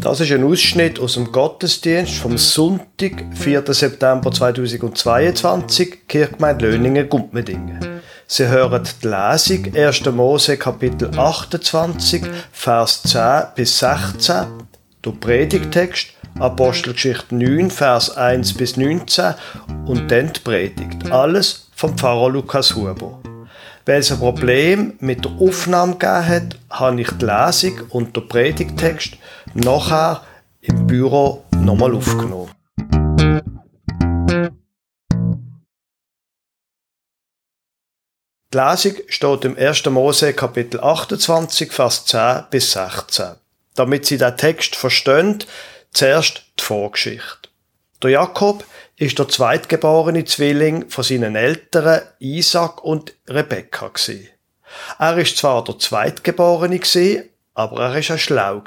Das ist ein Ausschnitt aus dem Gottesdienst vom Sonntag, 4. September 2022, Kirchgemeinde Löningen, Gumpmedingen. Sie hören die Lesung 1. Mose Kapitel 28, Vers 10 bis 16, der Predigtext Apostelgeschichte 9, Vers 1 bis 19 und dann die Predigt. Alles vom Pfarrer Lukas Huber. Weil es ein Problem mit der Aufnahme gegeben hat, habe ich die Lesung und den Predigtext nachher im Büro nochmal aufgenommen. Die Lesung steht im 1. Mose Kapitel 28, Vers 10 bis 16. Damit Sie den Text verstehen, zuerst die Vorgeschichte. Der Jakob ist der zweitgeborene Zwilling von seinen Eltern Isaac und Rebekka. Er ist zwar der zweitgeborene aber er ist auch schlau.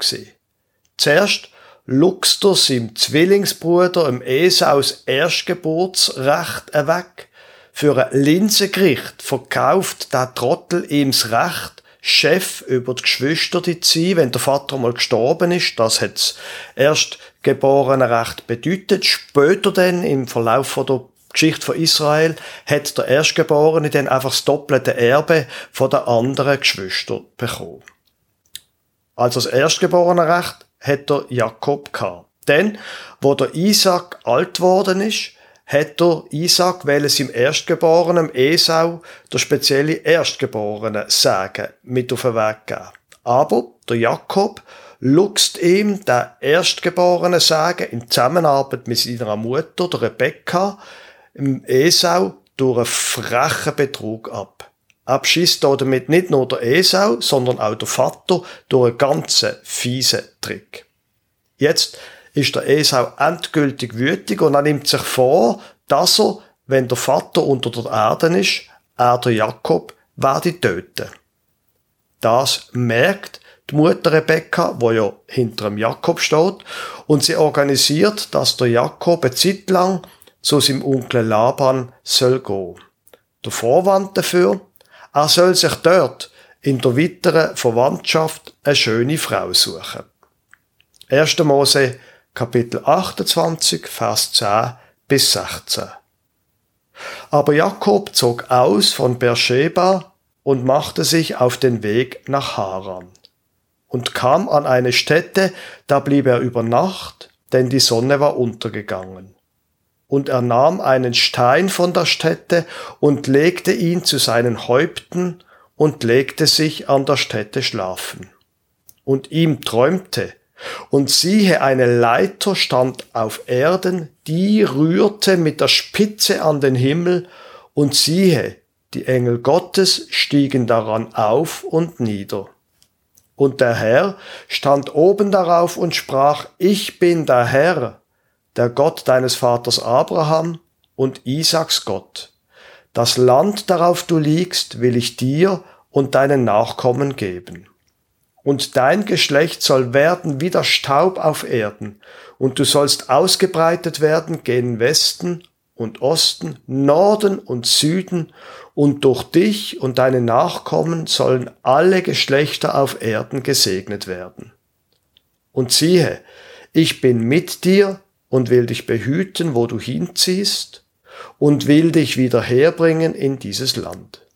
Zuerst luchst er seinem Zwillingsbruder im Esaus Erstgeburtsrecht weg. Für ein Linsengericht verkauft der Trottel ihm das Recht, Chef über die Geschwister zu sein, wenn der Vater mal gestorben ist. Das hat's erst geborene Recht bedeutet. Später dann, im Verlauf der Geschichte von Israel, hat der Erstgeborene dann einfach das doppelte Erbe von den anderen Geschwistern bekommen. Also das Erstgeborene Recht hat der Jakob gehabt. Denn, wo der Isaac alt worden ist, hat der Isaac weil es im Erstgeborenen Esau der spezielle Erstgeborene sagen mit auf den Weg gegeben. Aber der Jakob luchst ihm der Erstgeborene sagen in Zusammenarbeit mit seiner Mutter, der Rebekka, im Esau durch einen frechen Betrug ab. Abschießt damit nicht nur der Esau, sondern auch der Vater durch einen ganz fiesen Trick. Jetzt ist der Esau endgültig wütig und er nimmt sich vor, dass er, wenn der Vater unter der Erde ist, er der Jakob werde töten. Das merkt die Mutter Rebekka, wo ja hinter dem Jakob steht, und sie organisiert, dass der Jakob eine Zeit lang zu seinem Onkel Laban soll gehen. Der Vorwand dafür, er soll sich dort in der weiteren Verwandtschaft eine schöne Frau suchen. 1. Mose Kapitel 28, Vers 10 bis 16. Aber Jakob zog aus von Beersheba und machte sich auf den Weg nach Haran und kam an eine Stätte, da blieb er über Nacht, denn die Sonne war untergegangen. Und er nahm einen Stein von der Stätte und legte ihn zu seinen Häupten und legte sich an der Stätte schlafen. Und ihm träumte, und siehe, eine Leiter stand auf Erden, die rührte mit der Spitze an den Himmel, und siehe, die Engel Gottes stiegen daran auf und nieder. Und der Herr stand oben darauf und sprach, ich bin der Herr, der Gott deines Vaters Abraham und Isaaks Gott. Das Land, darauf du liegst, will ich dir und deinen Nachkommen geben und dein Geschlecht soll werden wie der Staub auf Erden, und du sollst ausgebreitet werden gen Westen und Osten, Norden und Süden, und durch dich und deine Nachkommen sollen alle Geschlechter auf Erden gesegnet werden. Und siehe, ich bin mit dir und will dich behüten, wo du hinziehst, und will dich wieder herbringen in dieses Land.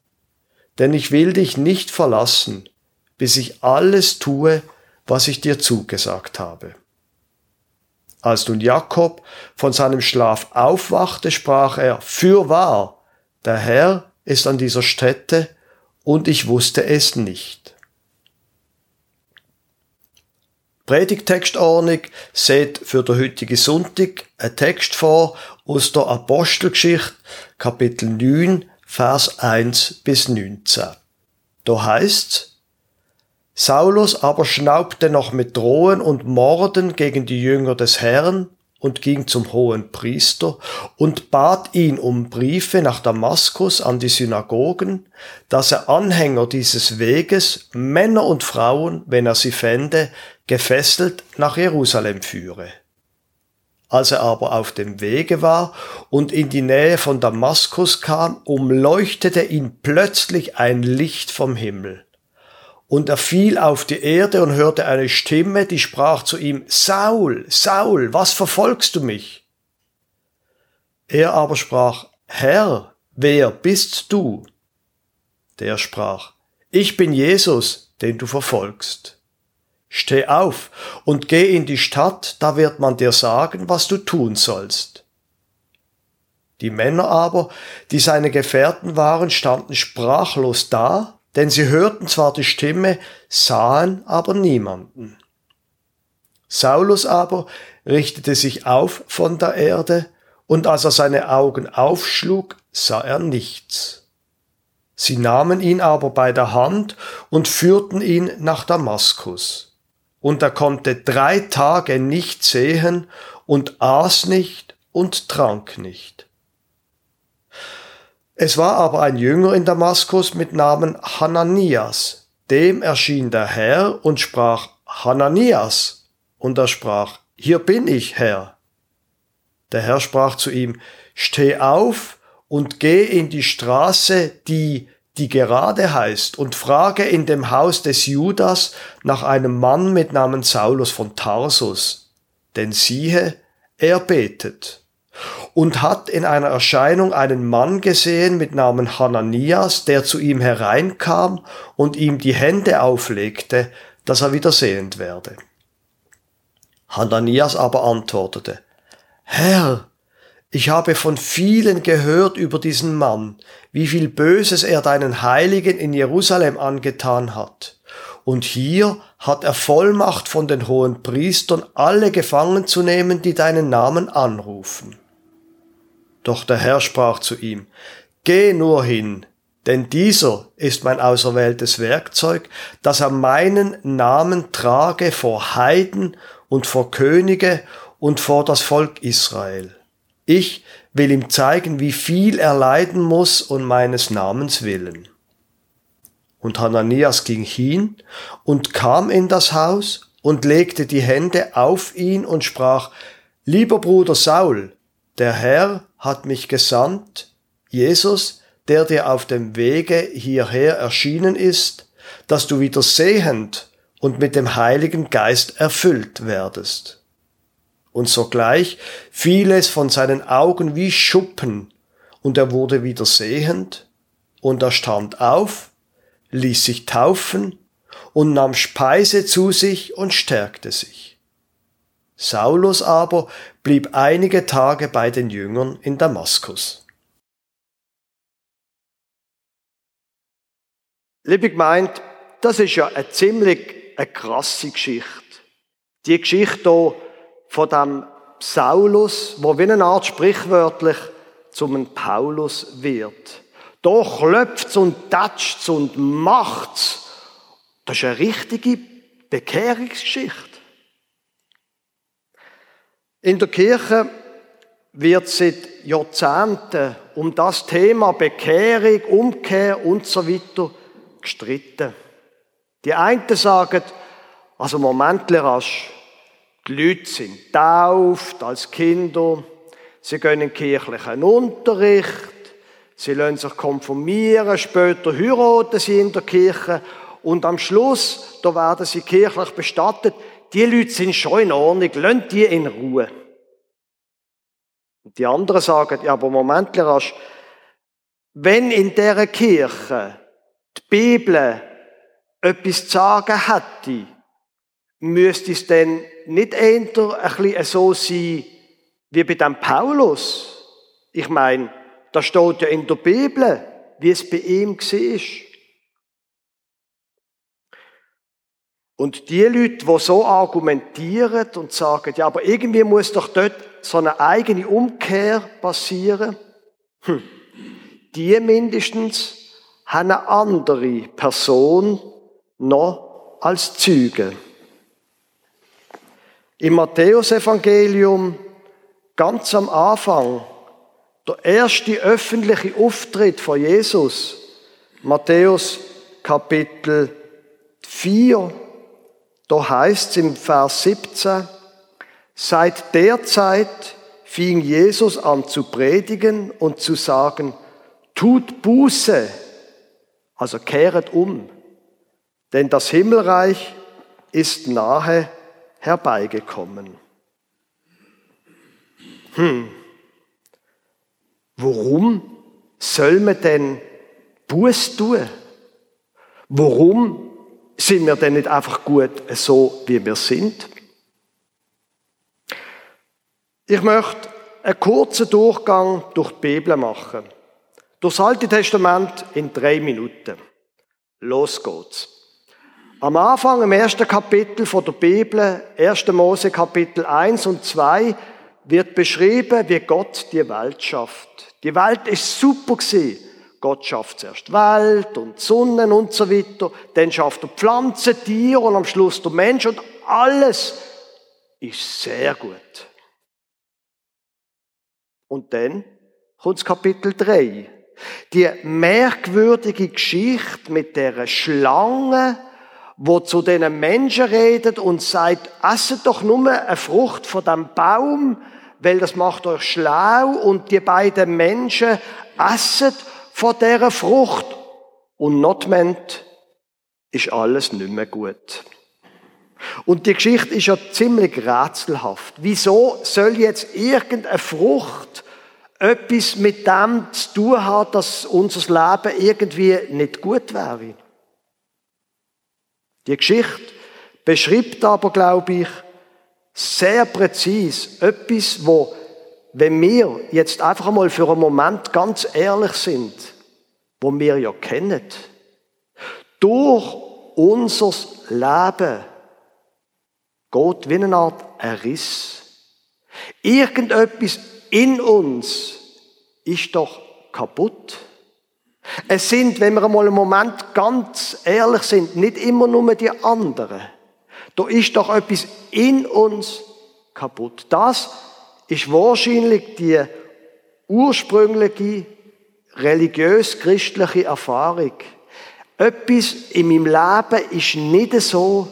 Denn ich will dich nicht verlassen, bis ich alles tue, was ich dir zugesagt habe. Als nun Jakob von seinem Schlaf aufwachte, sprach er, Fürwahr, der Herr ist an dieser Stätte, und ich wusste es nicht. Predigtextordnung seht für den heutigen Sonntag ein Text vor aus der Apostelgeschichte, Kapitel 9, Vers 1 bis 19. Da heißt's, Saulus aber schnaubte noch mit Drohen und Morden gegen die Jünger des Herrn und ging zum hohen Priester und bat ihn um Briefe nach Damaskus an die Synagogen, dass er Anhänger dieses Weges, Männer und Frauen, wenn er sie fände, gefesselt nach Jerusalem führe. Als er aber auf dem Wege war und in die Nähe von Damaskus kam, umleuchtete ihn plötzlich ein Licht vom Himmel Und er fiel auf die Erde und hörte eine Stimme, die sprach zu ihm, Saul, Saul, was verfolgst du mich? Er aber sprach, Herr, wer bist du? Der sprach, ich bin Jesus, den du verfolgst. Steh auf und geh in die Stadt, da wird man dir sagen, was du tun sollst. Die Männer aber, die seine Gefährten waren, standen sprachlos da, denn sie hörten zwar die Stimme, sahen aber niemanden. Saulus aber richtete sich auf von der Erde, und als er seine Augen aufschlug, sah er nichts. Sie nahmen ihn aber bei der Hand und führten ihn nach Damaskus. Und er konnte drei Tage nicht sehen und aß nicht und trank nicht. Es war aber ein Jünger in Damaskus mit Namen Hananias. Dem erschien der Herr und sprach, Hananias. Und er sprach, Hier bin ich, Herr. Der Herr sprach zu ihm, Steh auf und geh in die Straße, die die gerade heißt, und frage in dem Haus des Judas nach einem Mann mit Namen Saulus von Tarsus. Denn siehe, er betet und hat in einer Erscheinung einen Mann gesehen mit Namen Hananias, der zu ihm hereinkam und ihm die Hände auflegte, dass er wieder sehend werde. Hananias aber antwortete, Herr, ich habe von vielen gehört über diesen Mann, wie viel Böses er deinen Heiligen in Jerusalem angetan hat. Und hier hat er Vollmacht von den hohen Priestern, alle gefangen zu nehmen, die deinen Namen anrufen. Doch der Herr sprach zu ihm, Geh nur hin, denn dieser ist mein auserwähltes Werkzeug, dass er meinen Namen trage vor Heiden und vor Könige und vor das Volk Israel. Ich will ihm zeigen, wie viel er leiden muss um meines Namens willen. Und Hananias ging hin und kam in das Haus und legte die Hände auf ihn und sprach, Lieber Bruder Saul, der Herr hat mich gesandt, Jesus, der dir auf dem Wege hierher erschienen ist, dass du wieder sehend und mit dem Heiligen Geist erfüllt werdest. Und sogleich fiel es von seinen Augen wie Schuppen, und er wurde wieder sehend, und er stand auf, ließ sich taufen und nahm Speise zu sich und stärkte sich. Saulus aber blieb einige Tage bei den Jüngern in Damaskus. Liebe gemeint, das ist ja eine ziemlich eine krasse Geschichte. Die Geschichte hier von dem Saulus, wo wie eine Art sprichwörtlich zum Paulus wird. Da klopft's und tatscht's und macht's. Das ist eine richtige Bekehrungsgeschichte. In der Kirche wird seit Jahrzehnten um das Thema Bekehrung, Umkehr und so weiter gestritten. Die einen sagen, also Moment rasch, die Leute sind tauft als Kinder, sie gehen in kirchlichen Unterricht, sie lassen sich konfirmieren, später heiraten sie in der Kirche. Und am Schluss, da werden sie kirchlich bestattet. Die Leute sind schon in Ordnung, lasst die in Ruhe. Und die anderen sagen, ja, aber Moment, rasch, wenn in der Kirche die Bibel etwas zu sagen hätte, müsste es denn nicht eher ein bisschen so sein, wie bei dem Paulus? Ich meine, da steht ja in der Bibel, wie es bei ihm war. Und die Leute, die so argumentieren und sagen, ja, aber irgendwie muss doch dort so eine eigene Umkehr passieren, hm. die mindestens haben eine andere Person noch als Züge. Im Matthäusevangelium, ganz am Anfang, der erste öffentliche Auftritt von Jesus, Matthäus Kapitel 4, da heißt es im Vers 17, seit der Zeit fing Jesus an zu predigen und zu sagen, tut Buße, also kehret um, denn das Himmelreich ist nahe herbeigekommen. Hm. Warum soll man denn Buß tun? Warum sind wir denn nicht einfach gut so, wie wir sind? Ich möchte einen kurzen Durchgang durch die Bibel machen. Durch das Alte Testament in drei Minuten. Los geht's. Am Anfang, im ersten Kapitel von der Bibel, 1. Mose Kapitel 1 und 2, wird beschrieben, wie Gott die Welt schafft. Die Welt ist super gewesen. Gott schafft zuerst Welt und Sonnen und so weiter, dann schafft er Pflanzen, Tiere und am Schluss der Mensch und alles ist sehr gut. Und dann kommt Kapitel 3. Die merkwürdige Geschichte mit der Schlange, wo zu den Menschen redet und sagt, esset doch nur eine Frucht von dem Baum, weil das macht euch schlau und die beiden Menschen essen von dieser Frucht und notment ist alles nicht mehr gut. Und die Geschichte ist ja ziemlich rätselhaft. Wieso soll jetzt irgendeine Frucht etwas mit dem zu tun haben, dass unser Leben irgendwie nicht gut wäre? Die Geschichte beschreibt aber, glaube ich, sehr präzis etwas, wo, wenn wir jetzt einfach einmal für einen Moment ganz ehrlich sind, wo wir ja kennen, durch unser Leben geht wie eine Art Erriss. Irgendetwas in uns ist doch kaputt. Es sind, wenn wir einmal einen Moment ganz ehrlich sind, nicht immer nur die anderen. Da ist doch etwas in uns kaputt. Das ist wahrscheinlich die ursprüngliche religiös-christliche Erfahrung. Etwas in meinem Leben ist nicht so,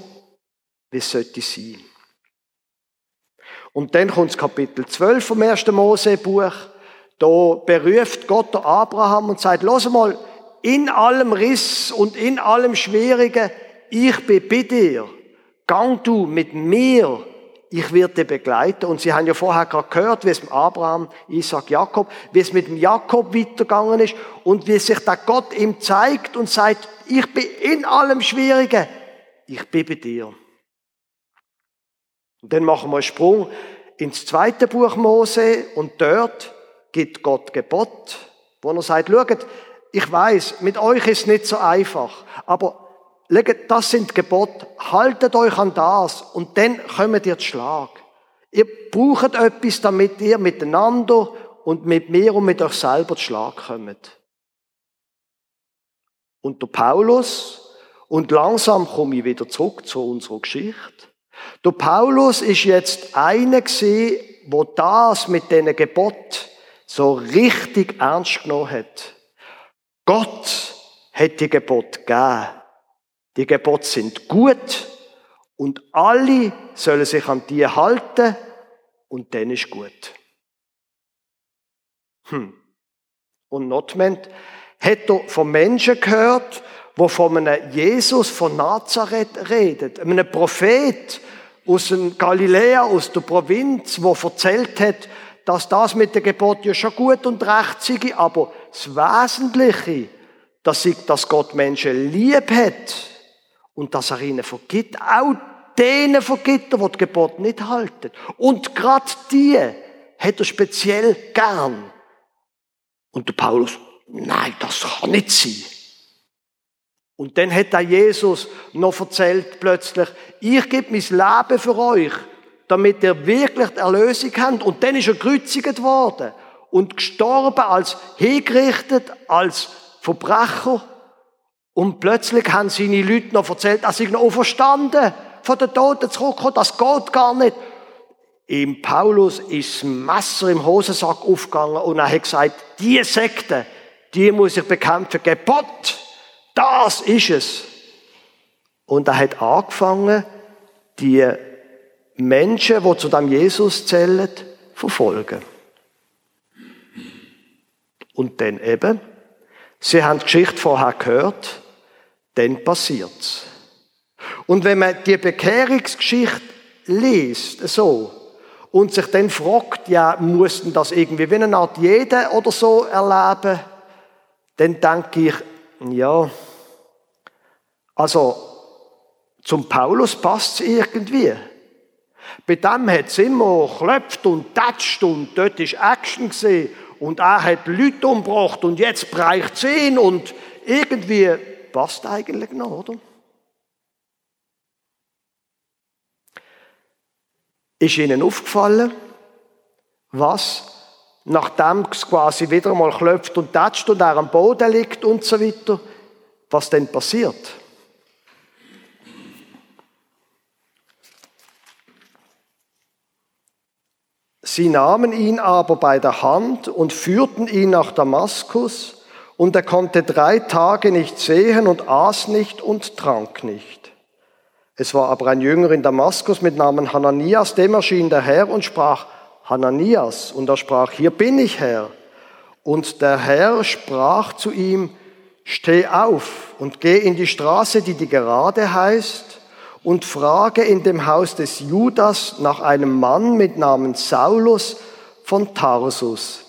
wie es sollte sein. Und dann kommt das Kapitel 12 vom 1. Mose-Buch. Da beruft Gott Abraham und sagt, los mal, in allem Riss und in allem Schwierigen, ich bin dir gang du mit mir, ich werde dich begleiten. Und Sie haben ja vorher gerade gehört, wie es mit Abraham, Isaac, Jakob, wie es mit dem Jakob weitergegangen ist und wie sich da Gott ihm zeigt und sagt, ich bin in allem Schwierigen, ich bin dir. Und dann machen wir einen Sprung ins zweite Buch Mose und dort gibt Gott Gebot, wo er sagt, schaut, ich weiß, mit euch ist nicht so einfach, aber das sind Gebote, haltet euch an das und dann kommt ihr zu Schlag. Ihr braucht etwas, damit ihr miteinander und mit mir und mit euch selber zu Schlag kommt. Und der Paulus, und langsam komme ich wieder zurück zu unserer Geschichte. Der Paulus ist jetzt einer gewesen, wo das mit diesen Gebot so richtig ernst genommen hat. Gott hat die Gebot gegeben. Die Gebote sind gut und alle sollen sich an die halten und dann ist gut. Hm. Und Notment hat er von Menschen gehört, wo von einem Jesus von Nazareth redet, einem Prophet aus Galiläa, aus der Provinz, wo erzählt hat, dass das mit der Gebot ja schon gut und recht sei, aber das Wesentliche, dass, ich, dass Gott Menschen lieb hat, und dass er ihnen vergibt, auch denen vergibt er, die die Gebote nicht halten. Und gerade die hat er speziell gern. Und der Paulus, nein, das kann nicht sein. Und dann hat er Jesus noch erzählt plötzlich, ich gebe mein Leben für euch, damit ihr wirklich die Erlösung habt. Und dann ist er gekreuzigt worden und gestorben als hingerichtet, als Verbrecher und plötzlich haben seine Leute noch erzählt, dass ich noch verstanden von den Toten zurückkommen, das geht gar nicht. Im Paulus ist das Messer im Hosensack aufgegangen und er hat gesagt, die Sekte, die muss ich bekämpfen. Gebot, das ist es. Und er hat angefangen, die Menschen, die zu dem Jesus zählen, verfolgen. Und dann eben, sie haben die Geschichte vorher gehört, dann passiert's. Und wenn man die Bekehrungsgeschichte liest, so, und sich dann fragt, ja, mussten das irgendwie wie eine Art jeder oder so erleben, dann denke ich, ja, also zum Paulus passt es irgendwie. Bei dem hat es immer geklopft und tätscht und dort ist Action gesehen und er hat Leute umgebracht und jetzt bereicht es ihn und irgendwie passt eigentlich noch, oder? Ist Ihnen aufgefallen, was, nachdem es quasi wieder mal klopft und tätscht und er am Boden liegt und so weiter, was denn passiert? Sie nahmen ihn aber bei der Hand und führten ihn nach Damaskus, und er konnte drei Tage nicht sehen und aß nicht und trank nicht. Es war aber ein Jünger in Damaskus mit Namen Hananias, dem erschien der Herr und sprach, Hananias, und er sprach, hier bin ich Herr. Und der Herr sprach zu ihm, steh auf und geh in die Straße, die die gerade heißt, und frage in dem Haus des Judas nach einem Mann mit Namen Saulus von Tarsus.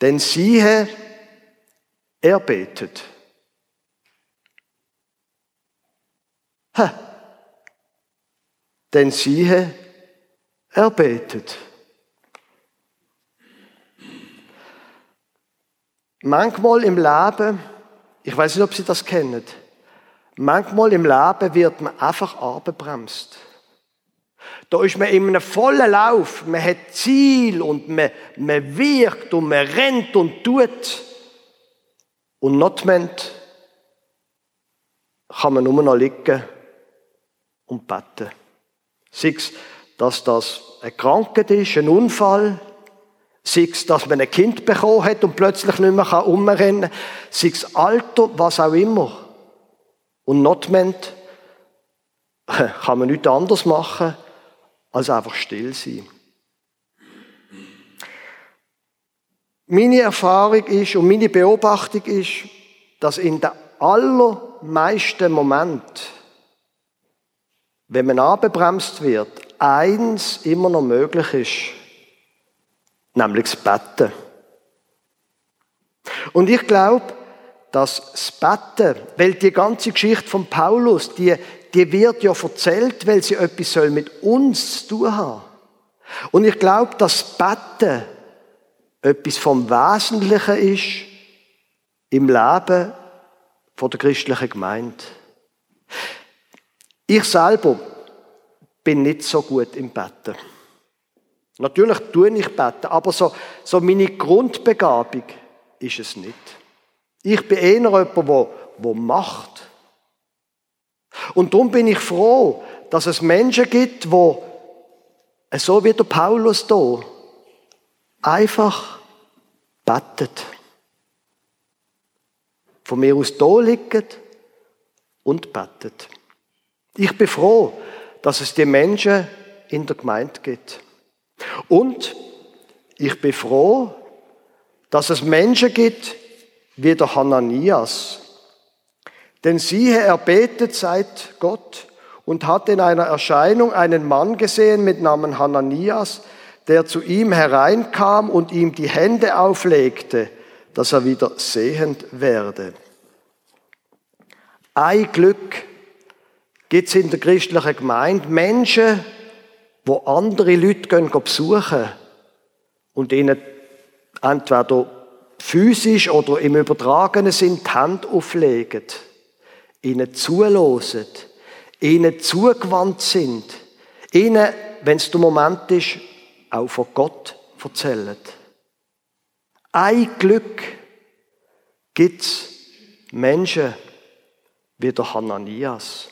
Denn siehe, er betet. Ha. Denn siehe, er betet. Manchmal im Leben, ich weiß nicht, ob Sie das kennen, Manchmal im Leben wird man einfach abgebremst. Da ist man in einem vollen Lauf, man hat Ziel und man, man wirkt und man rennt und tut. Und notment kann man nur noch liegen und beten. Sei es, dass das eine Krankheit ist, ein Unfall, sei es, dass man ein Kind bekommen hat und plötzlich nicht mehr umrennen kann, sei es Alter, was auch immer. Und notment kann man nichts anderes machen, als einfach still sein. Meine Erfahrung ist und meine Beobachtung ist, dass in den allermeisten Momenten, wenn man abgebremst wird, eins immer noch möglich ist, nämlich das Betten. Und ich glaube, das Betten, weil die ganze Geschichte von Paulus, die, die wird ja erzählt, weil sie etwas soll mit uns zu tun haben. Und ich glaube, dass das Betten etwas vom Wesentlichen ist im Leben von der christlichen Gemeinde. Ich selber bin nicht so gut im Betten. Natürlich tue ich Betten, aber so, so meine Grundbegabung ist es nicht. Ich bin eher jemand, der, der macht. Und darum bin ich froh, dass es Menschen gibt, die, so wie der Paulus hier, einfach bettet. Von mir aus hier liegen und bettet. Ich bin froh, dass es die Menschen in der Gemeinde gibt. Und ich bin froh, dass es Menschen gibt, wie der Hananias. Denn siehe, er betet seit Gott und hat in einer Erscheinung einen Mann gesehen mit Namen Hananias, der zu ihm hereinkam und ihm die Hände auflegte, dass er wieder sehend werde. Ein Glück gibt es in der christlichen Gemeinde Menschen, wo andere Leute gehen besuchen und ihnen entweder physisch oder im übertragenen Sinn die Hand auflegen, ihnen zulosen, ihnen zugewandt sind, ihnen, wenn es der Moment ist, auch von Gott erzählen. Ein Glück gibt es Menschen wie der Hananias.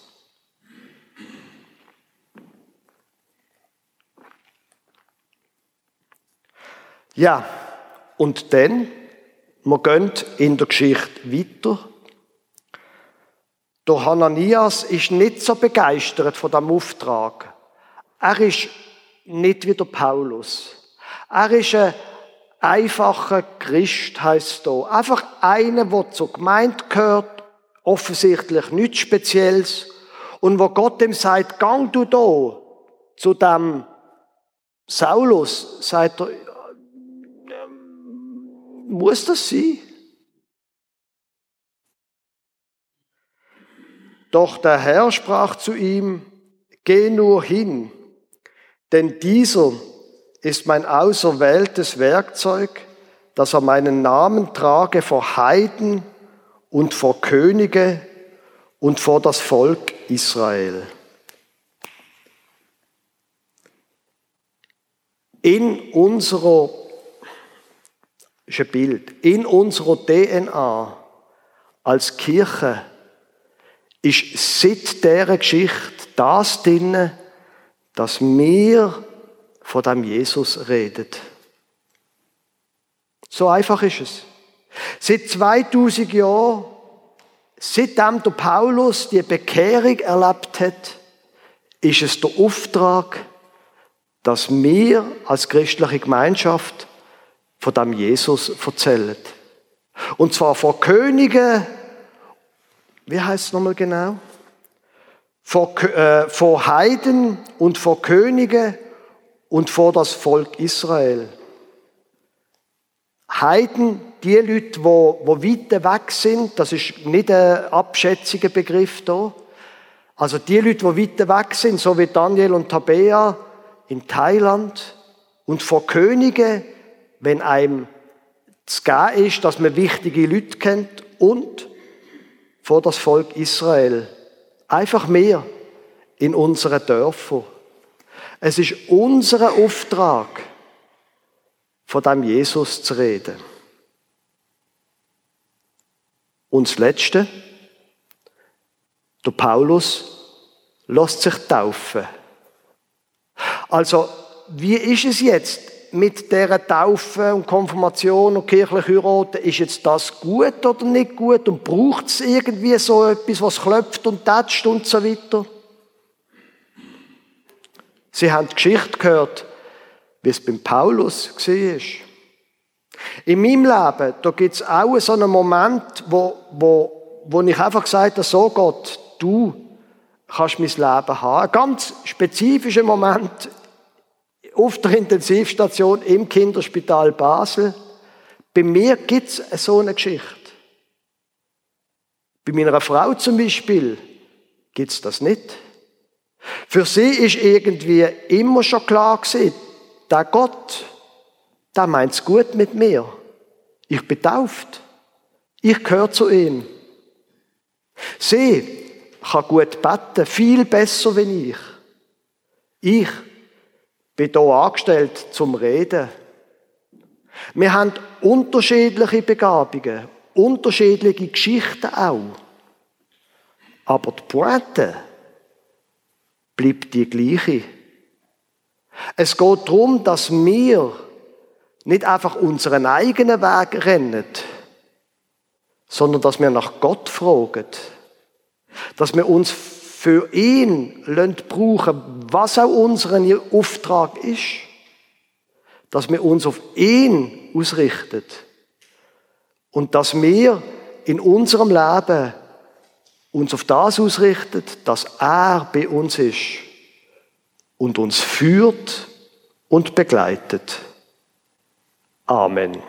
Ja, und dann wir gehen in der Geschichte weiter. Der Hananias ist nicht so begeistert von dem Auftrag. Er ist nicht wie der Paulus. Er ist ein einfacher Christ, heißt da. Einfach einer, der zur Gemeinde gehört, offensichtlich nichts Spezielles. Und wo Gott dem sagt, gang du da zu dem Saulus, sagt er, muss das sein? Doch der Herr sprach zu ihm, geh nur hin, denn dieser ist mein auserwähltes Werkzeug, dass er meinen Namen trage vor Heiden und vor Könige und vor das Volk Israel. In unserer, ist ein Bild, in unserer DNA als Kirche ist seit dieser Geschichte das drin, dass wir von dem Jesus reden. So einfach ist es. Seit 2000 Jahren, seitdem der Paulus die Bekehrung erlebt hat, ist es der Auftrag, dass wir als christliche Gemeinschaft von dem Jesus erzählen. Und zwar vor Königen, wie heißt es nochmal genau? Vor, äh, vor Heiden und vor Königen und vor das Volk Israel. Heiden, die Leute, wo, wo weit weg sind, das ist nicht ein abschätziger Begriff da. Also die Leute, die weit weg sind, so wie Daniel und Tabea in Thailand und vor Königen, wenn einem zu geben ist, dass man wichtige Leute kennt und vor das Volk Israel. Einfach mehr in unseren Dörfern. Es ist unser Auftrag, von dem Jesus zu reden. Und das Letzte, der Paulus lässt sich taufen. Also, wie ist es jetzt mit der Taufe und Konfirmation und kirchliche Heiraten? Ist jetzt das gut oder nicht gut? Und braucht es irgendwie so etwas, was klopft und tätscht und so weiter? Sie haben die Geschichte gehört wie es beim Paulus war. In meinem Leben, da gibt es auch so einen Moment, wo, wo, wo ich einfach gesagt habe, so Gott, du kannst mein Leben haben. Ein ganz spezifischer Moment auf der Intensivstation im Kinderspital Basel. Bei mir gibt es so eine Geschichte. Bei meiner Frau zum Beispiel gibt es das nicht. Für sie ist irgendwie immer schon klar gewesen, der Gott, der meint's gut mit mir. Ich bin tauft. Ich gehöre zu ihm. Sie kann gut beten, viel besser wie ich. Ich bin hier angestellt zum Reden. Wir haben unterschiedliche Begabungen, unterschiedliche Geschichten auch. Aber die Pointe bleibt die gleiche. Es geht darum, dass wir nicht einfach unseren eigenen Weg rennen, sondern dass wir nach Gott fragen. Dass wir uns für ihn brauchen, was auch unser Auftrag ist. Dass wir uns auf ihn ausrichten. Und dass wir in unserem Leben uns auf das ausrichten, dass er bei uns ist und uns führt und begleitet. Amen.